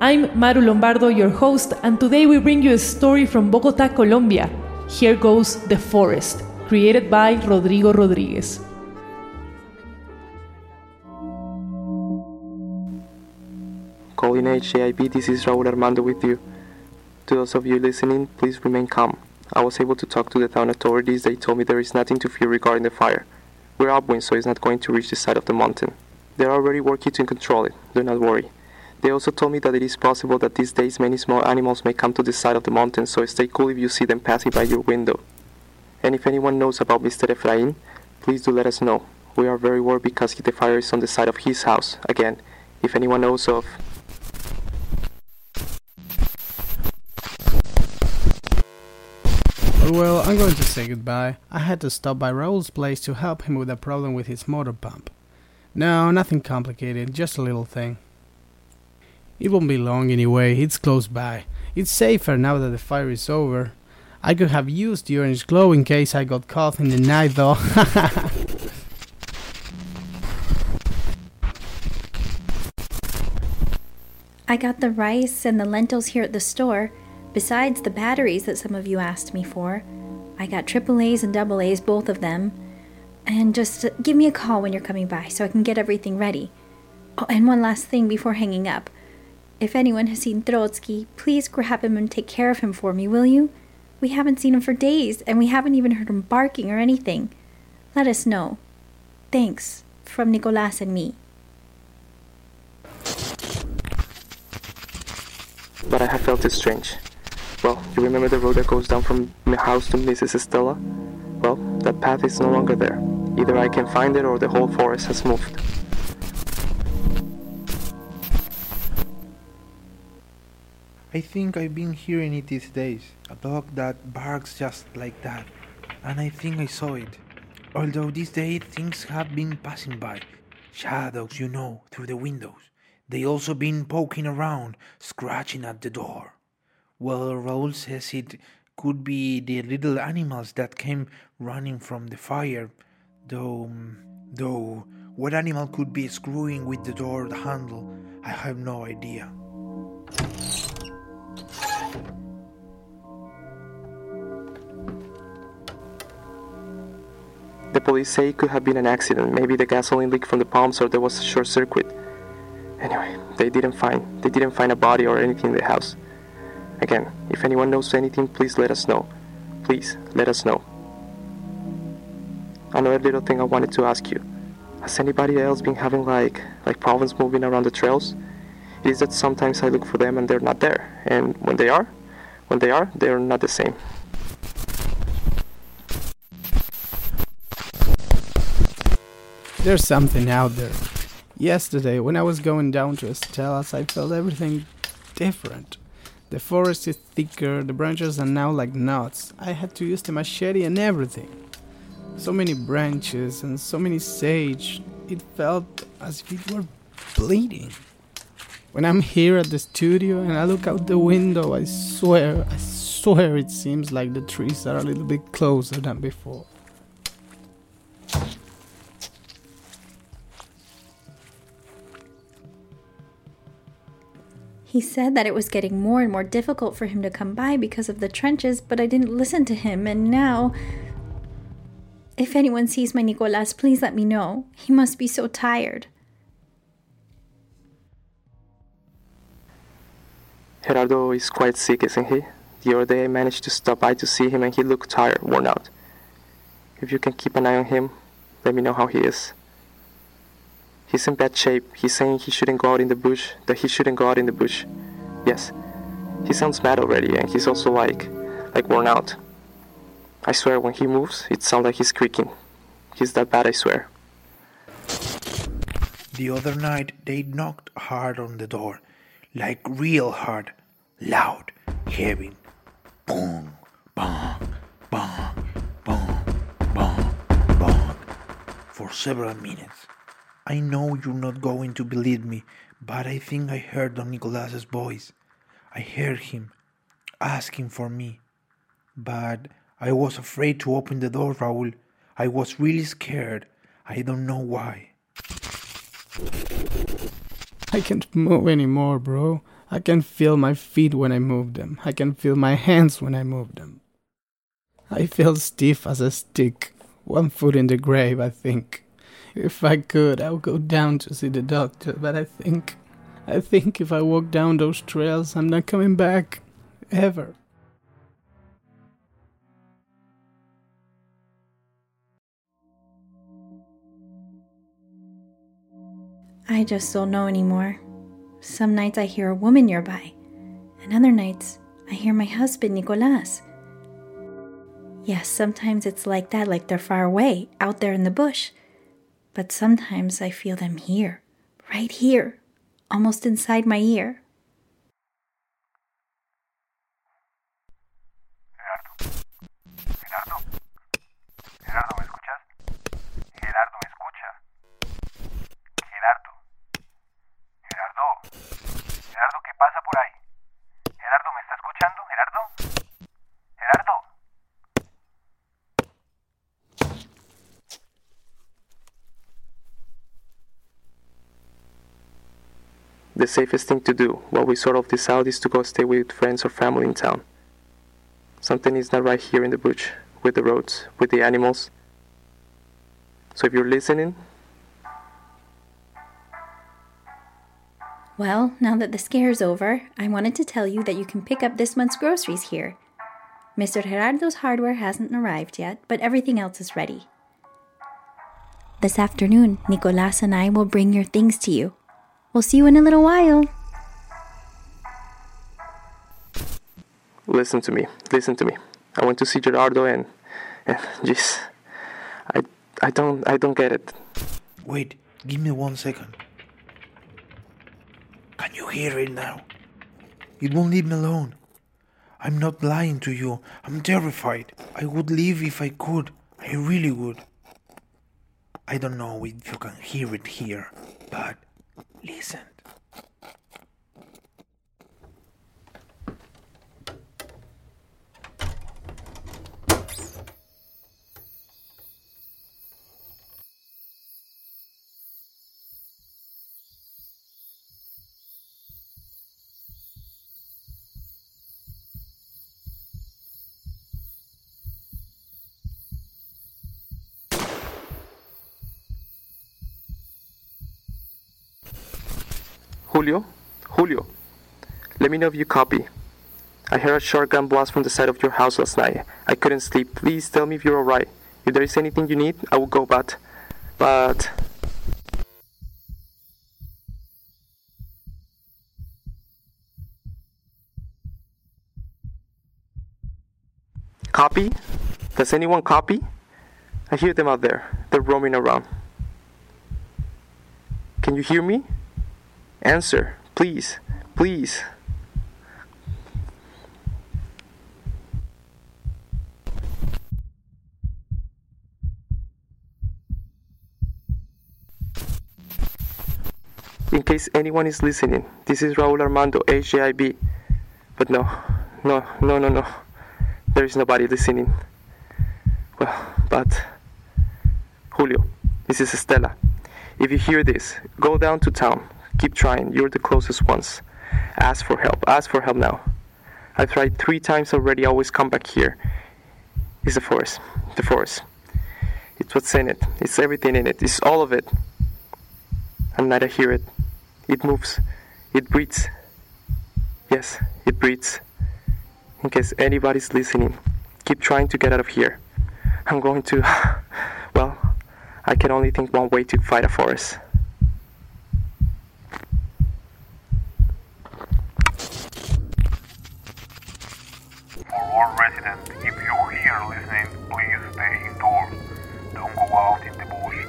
I'm Maru Lombardo, your host, and today we bring you a story from Bogota, Colombia. Here goes The Forest, created by Rodrigo Rodriguez. Calling HJIB, this is Raul Armando with you. To those of you listening, please remain calm. I was able to talk to the town authorities. They told me there is nothing to fear regarding the fire. We're upwind, so it's not going to reach the side of the mountain. They're already working to control it. Do not worry. They also told me that it is possible that these days many small animals may come to the side of the mountain, so stay cool if you see them passing by your window. And if anyone knows about Mr. Efrain, please do let us know. We are very worried because the fire is on the side of his house. Again, if anyone knows of oh, Well, I'm going to say goodbye. I had to stop by Raul's place to help him with a problem with his motor pump. No, nothing complicated, just a little thing. It won't be long anyway, it's close by. It's safer now that the fire is over. I could have used the orange glow in case I got caught in the night though. I got the rice and the lentils here at the store, besides the batteries that some of you asked me for. I got triple A's and double A's, both of them. And just uh, give me a call when you're coming by so I can get everything ready. Oh, and one last thing before hanging up. If anyone has seen Trotsky, please grab him and take care of him for me, will you? We haven't seen him for days, and we haven't even heard him barking or anything. Let us know. Thanks, from Nicolas and me. but I have felt it strange. Well, you remember the road that goes down from my house to Mrs. Estela? Well, that path is no longer there. Either I can find it or the whole forest has moved. I think I've been hearing it these days. A dog that barks just like that. And I think I saw it. Although these days things have been passing by. Shadows, you know, through the windows. They also been poking around, scratching at the door. Well, Raul says it could be the little animals that came running from the fire. Though, mm, though, what animal could be screwing with the door handle? I have no idea. The police say it could have been an accident. Maybe the gasoline leaked from the pumps or there was a short circuit. Anyway, they didn't find they didn't find a body or anything in the house. Again, if anyone knows anything, please let us know. Please let us know. Another little thing I wanted to ask you. Has anybody else been having like like problems moving around the trails? Is that sometimes I look for them and they're not there. And when they are, when they are, they're not the same. There's something out there. Yesterday, when I was going down to Estela's, I felt everything different. The forest is thicker, the branches are now like knots. I had to use the machete and everything. So many branches and so many sage. It felt as if it were bleeding. When I'm here at the studio and I look out the window, I swear, I swear it seems like the trees are a little bit closer than before. He said that it was getting more and more difficult for him to come by because of the trenches, but I didn't listen to him, and now. If anyone sees my Nicolas, please let me know. He must be so tired. Gerardo is quite sick, isn't he? The other day I managed to stop by to see him and he looked tired, worn out. If you can keep an eye on him, let me know how he is. He's in bad shape. He's saying he shouldn't go out in the bush, that he shouldn't go out in the bush. Yes. He sounds mad already and he's also like like worn out. I swear when he moves, it sounds like he's creaking. He's that bad, I swear. The other night they knocked hard on the door, like real hard, loud, heavy. Boom, bang, bang, bang, bang, bang, for several minutes. I know you're not going to believe me, but I think I heard Don Nicolas's voice. I heard him asking for me. But I was afraid to open the door, Raul. I was really scared. I don't know why. I can't move anymore, bro. I can feel my feet when I move them. I can feel my hands when I move them. I feel stiff as a stick. One foot in the grave, I think. If I could, I would go down to see the doctor, but I think. I think if I walk down those trails, I'm not coming back. Ever. I just don't know anymore. Some nights I hear a woman nearby, and other nights I hear my husband, Nicolas. Yes, sometimes it's like that, like they're far away, out there in the bush. But sometimes I feel them here, right here, almost inside my ear. Gerardo. Gerardo, ¿me escuchas? Gerardo, ¿me escucha? Gerardo. Gerardo. Gerardo, ¿qué pasa por ahí? Gerardo, ¿me está escuchando? Gerardo. Gerardo. The safest thing to do while we sort of out is to go stay with friends or family in town. Something is not right here in the bush, with the roads, with the animals. So if you're listening, Well, now that the scare's over, I wanted to tell you that you can pick up this month's groceries here. Mr. Gerardo's hardware hasn't arrived yet, but everything else is ready. This afternoon, Nicolas and I will bring your things to you. We'll see you in a little while. listen to me, listen to me. I went to see Gerardo and, and jeez, I, I don't, I don't get it. Wait, give me one second. Can you hear it now? It won't leave me alone. I'm not lying to you. I'm terrified. I would leave if I could. I really would. I don't know if you can hear it here, but listen. Julio, Julio, let me know if you copy. I heard a shotgun blast from the side of your house last night. I couldn't sleep. Please tell me if you're alright. If there is anything you need, I will go, but. But. Copy? Does anyone copy? I hear them out there. They're roaming around. Can you hear me? Answer, please, please. In case anyone is listening, this is Raul Armando, HJIB. But no, no, no, no, no. There is nobody listening. Well, but. Julio, this is Estela. If you hear this, go down to town. Keep trying. You're the closest ones. Ask for help. Ask for help now. I've tried three times already. Always come back here. It's the forest. The forest. It's what's in it. It's everything in it. It's all of it. Night I hear it. It moves. It breathes. Yes, it breathes. In case anybody's listening, keep trying to get out of here. I'm going to. Well, I can only think one way to fight a forest. For residents, if you're here listening, please stay indoors. Don't go out in the bush.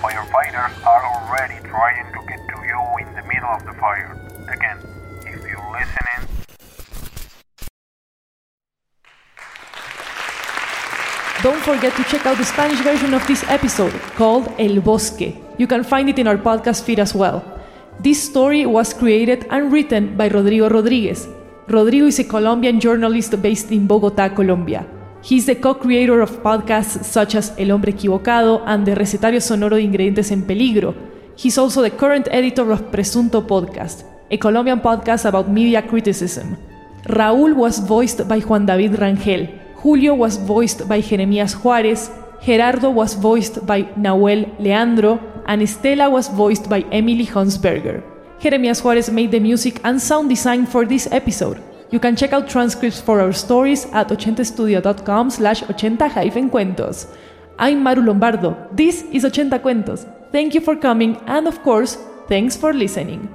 Firefighters are already trying to get to you in the middle of the fire. Again, if you're listening, Don't forget to check out the Spanish version of this episode called El Bosque. You can find it in our podcast feed as well. This story was created and written by Rodrigo Rodriguez. Rodrigo is a Colombian journalist based in Bogota, Colombia. He's the co-creator of podcasts such as El Hombre Equivocado and the Recetario Sonoro de Ingredientes en Peligro. He's also the current editor of Presunto Podcast, a Colombian podcast about media criticism. Raúl was voiced by Juan David Rangel. Julio was voiced by Jeremías Juárez. Gerardo was voiced by Nahuel Leandro. And Estela was voiced by Emily Hunsberger. Jeremías Juárez made the music and sound design for this episode. You can check out transcripts for our stories at 80studio.com slash 80-cuentos. I'm Maru Lombardo. This is 80 Cuentos. Thank you for coming and of course, thanks for listening.